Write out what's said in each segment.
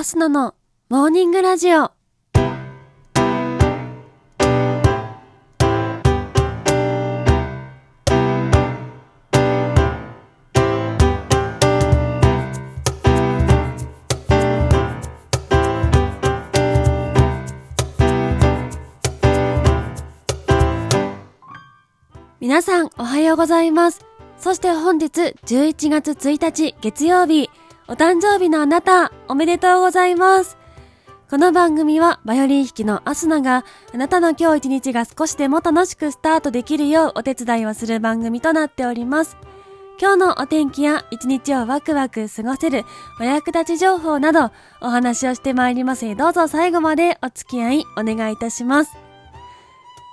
アスナのモーニングラジオ。皆さんおはようございます。そして本日11月1日月曜日、お誕生日のあなた、おめでとうございます。この番組はバイオリン弾きのアスナがあなたの今日一日が少しでも楽しくスタートできるようお手伝いをする番組となっております。今日のお天気や一日をワクワク過ごせるお役立ち情報などお話をしてまいりますどうぞ最後までお付き合いお願いいたします。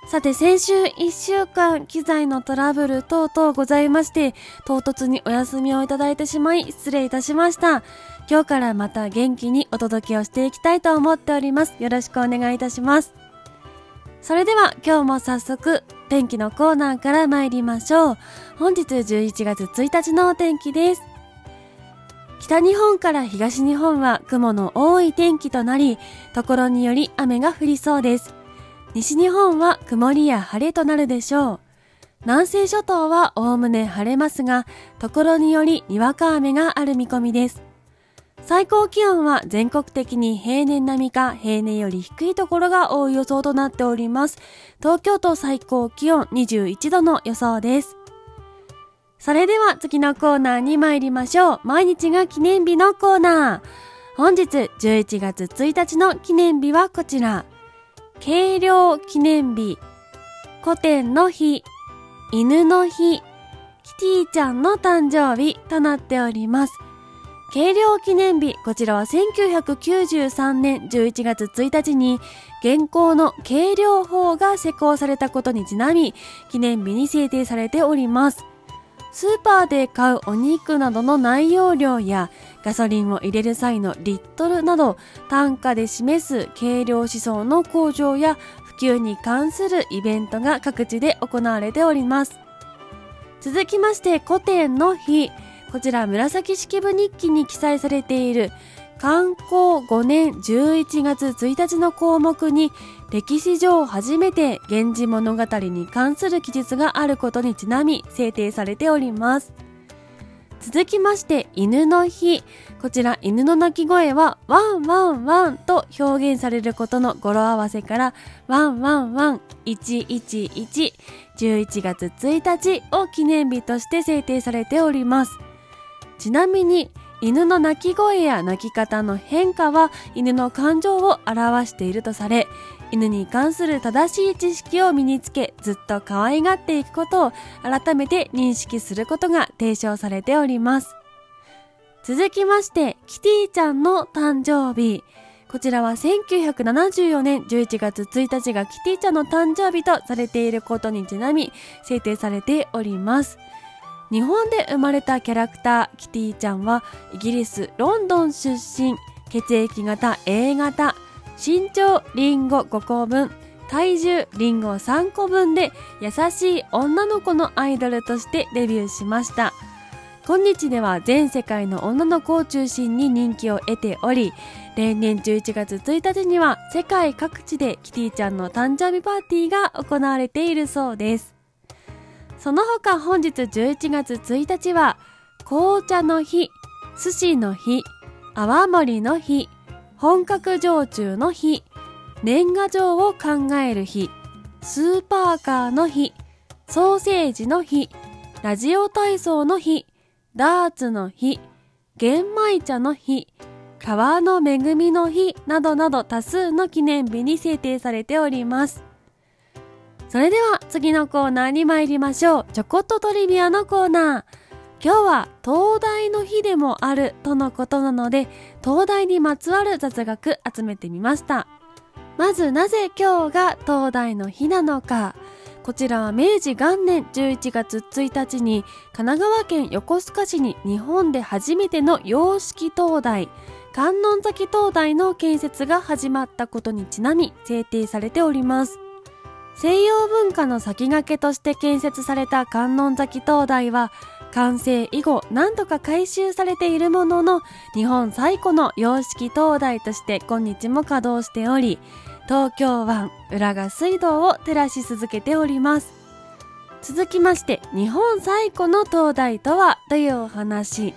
さて先週1週間機材のトラブル等々ございまして唐突にお休みをいただいてしまい失礼いたしました。今日からまた元気にお届けをしていきたいと思っております。よろしくお願いいたします。それでは今日も早速天気のコーナーから参りましょう。本日11月1日のお天気です。北日本から東日本は雲の多い天気となり、ところにより雨が降りそうです。西日本は曇りや晴れとなるでしょう。南西諸島はおおむね晴れますが、ところによりにわか雨がある見込みです。最高気温は全国的に平年並みか平年より低いところが多い予想となっております。東京都最高気温21度の予想です。それでは次のコーナーに参りましょう。毎日が記念日のコーナー。本日11月1日の記念日はこちら。軽量記念日、古典の日、犬の日、キティちゃんの誕生日となっております。軽量記念日、こちらは1993年11月1日に現行の軽量法が施行されたことにちなみ、記念日に制定されております。スーパーで買うお肉などの内容量やガソリンを入れる際のリットルなど単価で示す軽量思想の向上や普及に関するイベントが各地で行われております。続きまして古典の日。こちら紫式部日記に記載されている観光5年11月1日の項目に歴史上初めて源氏物語に関する記述があることにちなみ制定されております。続きまして犬の日。こちら犬の鳴き声はワンワンワンと表現されることの語呂合わせからワンワンワン111 11月1日を記念日として制定されております。ちなみに犬の鳴き声や鳴き方の変化は犬の感情を表しているとされ犬に関する正しい知識を身につけずっと可愛がっていくことを改めて認識することが提唱されております。続きましてキティちゃんの誕生日。こちらは1974年11月1日がキティちゃんの誕生日とされていることにちなみ制定されております。日本で生まれたキャラクターキティちゃんはイギリス・ロンドン出身血液型 A 型身長リンゴ5個分体重リンゴ3個分で優しい女の子のアイドルとしてデビューしました。今日では全世界の女の子を中心に人気を得ており例年11月1日には世界各地でキティちゃんの誕生日パーティーが行われているそうです。その他本日11月1日は紅茶の日、寿司の日、泡盛の日、本格焼酎の日、年賀状を考える日、スーパーカーの日、ソーセージの日、ラジオ体操の日、ダーツの日、玄米茶の日、川の恵みの日などなど多数の記念日に制定されております。それでは次のコーナーに参りましょう。ちょこっとトリビアのコーナー。今日は東大の日でもあるとのことなので、東大にまつわる雑学集めてみました。まずなぜ今日が東大の日なのか。こちらは明治元年11月1日に神奈川県横須賀市に日本で初めての洋式灯台、観音崎灯台の建設が始まったことにちなみ制定されております。西洋文化の先駆けとして建設された観音崎灯台は完成以後何度か改修されているものの日本最古の洋式灯台として今日も稼働しており東京湾浦賀水道を照らし続けております。続きまして日本最古の灯台とはというお話。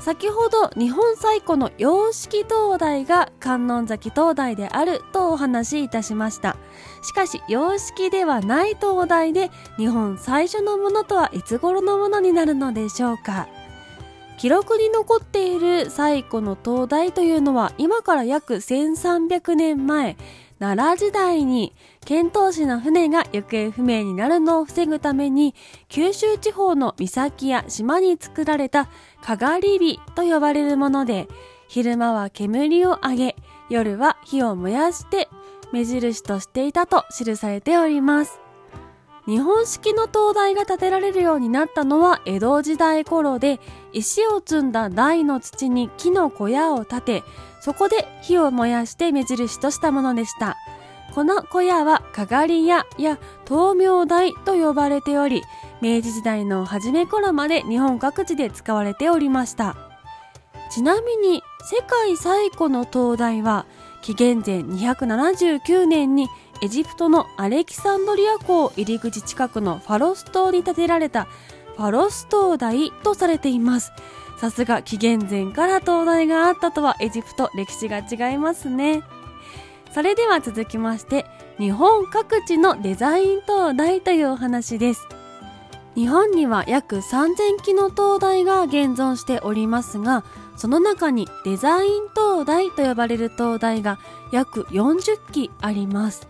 先ほど日本最古の洋式灯台が観音崎灯台であるとお話しいたしました。しかし洋式ではない灯台で日本最初のものとはいつ頃のものになるのでしょうか。記録に残っている最古の灯台というのは今から約1300年前。奈良時代に遣唐使の船が行方不明になるのを防ぐために九州地方の岬や島に作られたかがり火と呼ばれるもので昼間は煙を上げ夜は火を燃やして目印としていたと記されております。日本式の灯台が建てられるようになったのは江戸時代頃で石を積んだ台の土に木の小屋を建てそこで火を燃やして目印としたものでした。この小屋はかがり屋や灯明台と呼ばれており、明治時代の初め頃まで日本各地で使われておりました。ちなみに世界最古の灯台は紀元前279年にエジプトのアレキサンドリア港入り口近くのファロス島に建てられたファロス灯台とされています。さすが紀元前から灯台があったとはエジプト歴史が違いますね。それでは続きまして、日本各地のデザイン灯台というお話です。日本には約3000基の灯台が現存しておりますが、その中にデザイン灯台と呼ばれる灯台が約40基あります。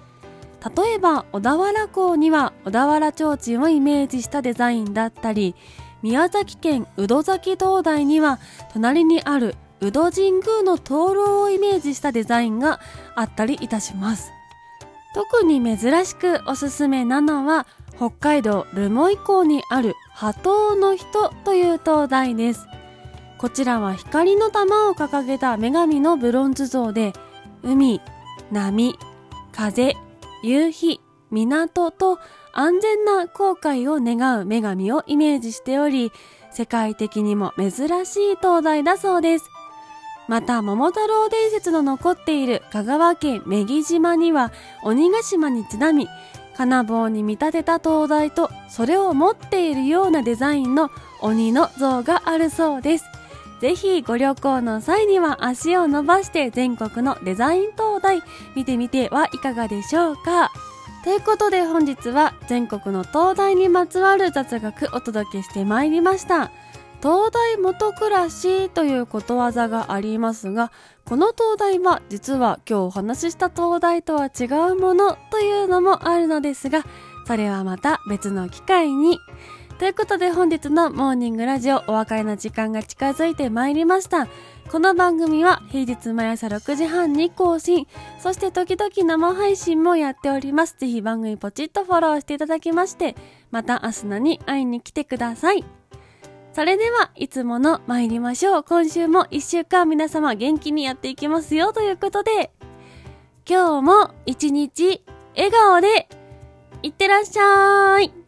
例えば小田原港には小田原提灯をイメージしたデザインだったり宮崎県宇戸崎灯台には隣にある宇戸神宮の灯籠をイメージしたデザインがあったりいたします。特に珍しくおすすめなのは北海道留萌港にある波頭の人という灯台です。こちらは光の玉を掲げた女神のブロンズ像で海、波、風、夕日、港と安全な航海を願う女神をイメージしており、世界的にも珍しい灯台だそうです。また、桃太郎伝説の残っている香川県女木島には、鬼ヶ島にちなみ、金棒に見立てた灯台と、それを持っているようなデザインの鬼の像があるそうです。ぜひご旅行の際には足を伸ばして全国のデザイン灯台見てみてはいかがでしょうか。ということで本日は全国の東大にまつわる雑学お届けしてまいりました。東大元暮らしということわざがありますが、この東大は実は今日お話しした東大とは違うものというのもあるのですが、それはまた別の機会に。ということで本日のモーニングラジオお別れの時間が近づいてまいりました。この番組は平日毎朝6時半に更新、そして時々生配信もやっております。ぜひ番組ポチッとフォローしていただきまして、また明日のに会いに来てください。それでは、いつもの参りましょう。今週も一週間皆様元気にやっていきますよということで、今日も一日笑顔でいってらっしゃい。